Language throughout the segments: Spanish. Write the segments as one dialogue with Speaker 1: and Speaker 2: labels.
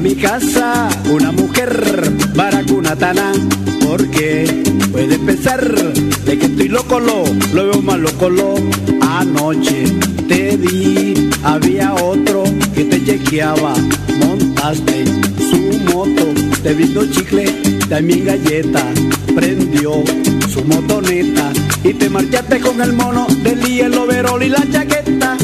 Speaker 1: Mi casa una mujer baracunatana porque puede pensar de que estoy loco lo, lo veo más loco lo anoche te di. Había otro que te chequeaba montaste su moto te visto chicle también galleta prendió su motoneta y te marchaste con el mono del hielo verol y la chaqueta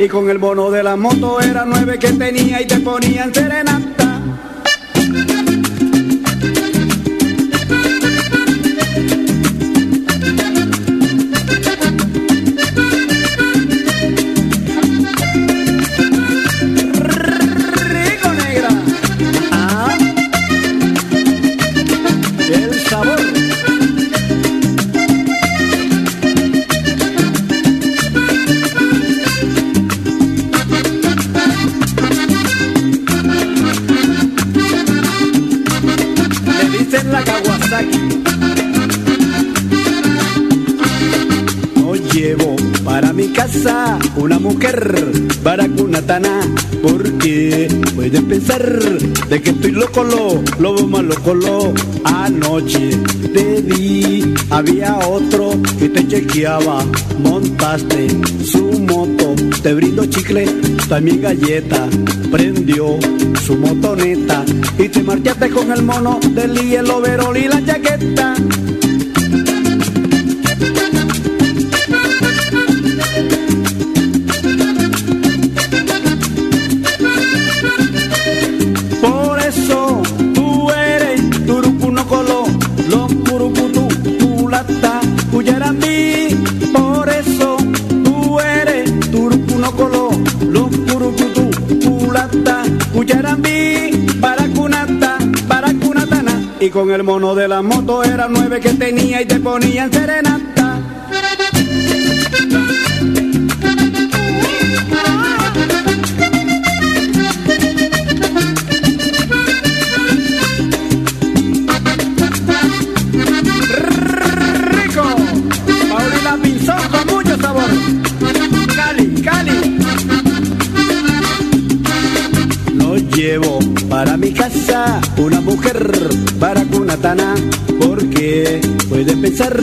Speaker 1: Y con el bono de la moto era nueve que tenía y te ponían serenata. Pueden pensar de que estoy loco lo lobo más loco lo anoche te di. Había otro que te chequeaba montaste su moto te brindo chicle también galleta prendió su motoneta y te marchaste con el mono del hielo verol y la chaqueta con el mono de la moto era nueve que tenía y te ponían serenata. Casa una mujer baracunatana porque puede pensar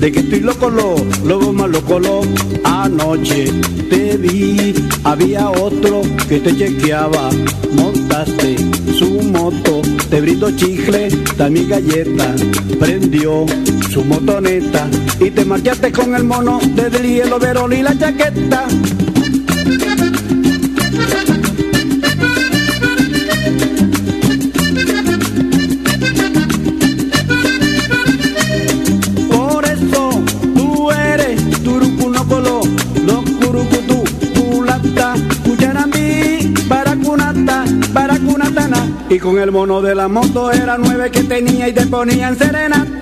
Speaker 1: de que estoy loco lo lobo más loco lo anoche te vi había otro que te chequeaba. Montaste su moto te brindó chicle también galleta. Prendió su motoneta y te marchaste con el mono desde el hielo verón y la chaqueta con el mono de la moto era nueve que tenía y te ponían serenata.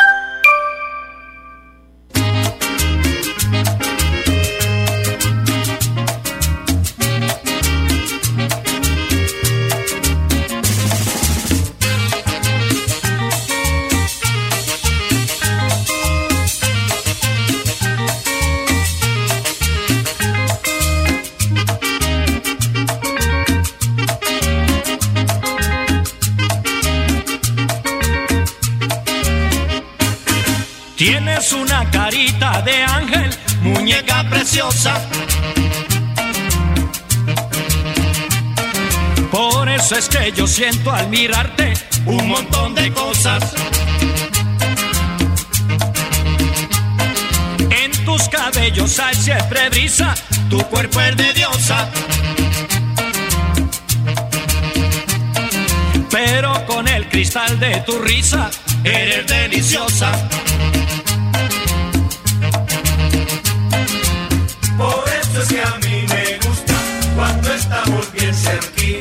Speaker 2: Por eso es que yo siento al mirarte un montón de cosas. En tus cabellos hay siempre brisa, tu cuerpo es de diosa. Pero con el cristal de tu risa, eres deliciosa.
Speaker 3: Que a mí me gusta cuando estamos bien cerquita.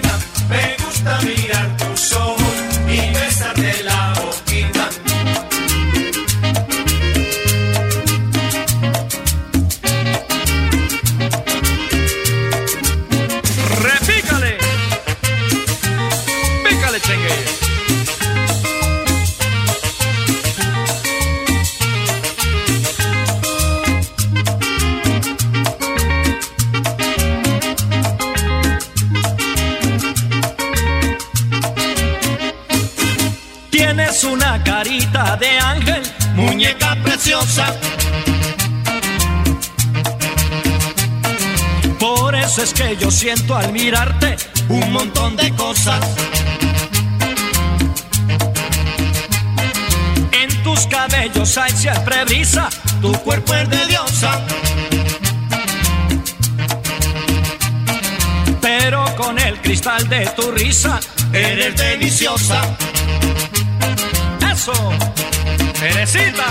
Speaker 2: Que yo siento al mirarte un montón de cosas. En tus cabellos hay siempre brisa, tu cuerpo es de diosa. Pero con el cristal de tu risa, eres deliciosa. Teresita.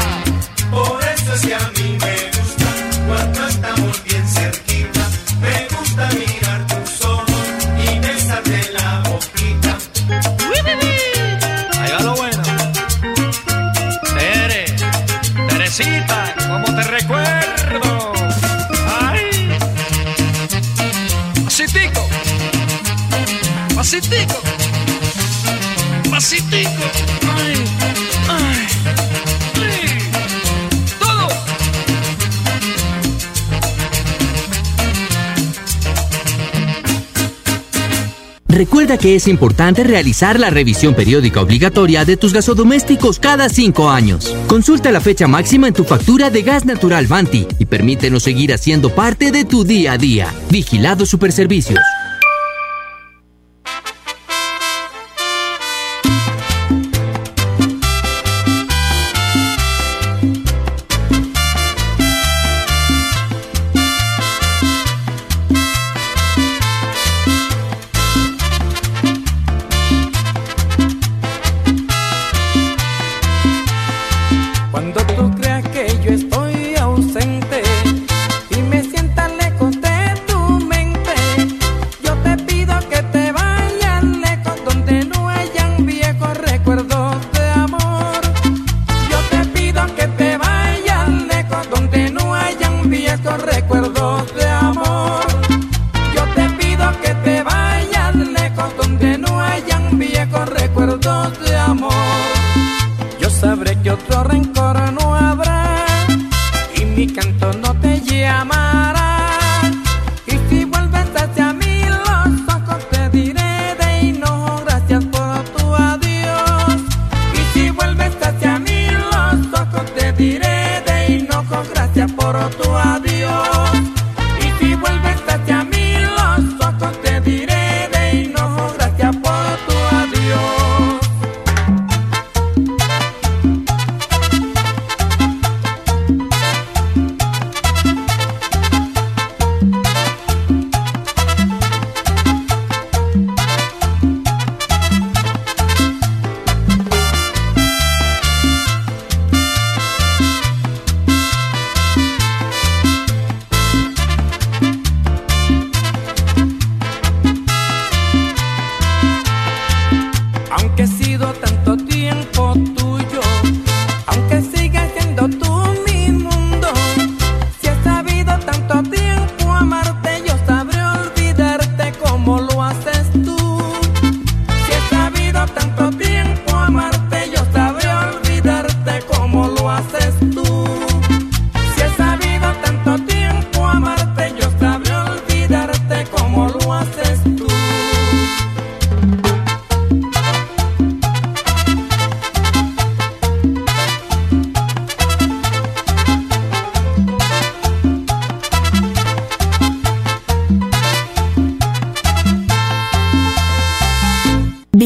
Speaker 3: Por eso es que a mí me gusta cuando estamos bien cerquita.
Speaker 2: Pasitico. Pasitico. Ay.
Speaker 4: Recuerda que es importante realizar la revisión periódica obligatoria de tus gasodomésticos cada cinco años. Consulta la fecha máxima en tu factura de gas natural Banti y permítenos seguir haciendo parte de tu día a día. Vigilado Superservicios.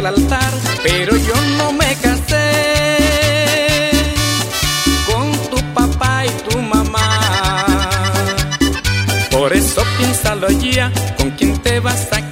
Speaker 5: No comprendí muy mal, el cura que me casó fue contigo nada más.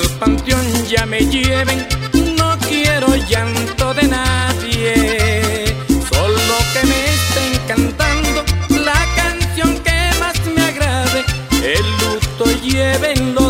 Speaker 4: al panteón ya me lleven, no quiero llanto de nadie, solo que me estén cantando la canción que más me agrade, el luto llévenlo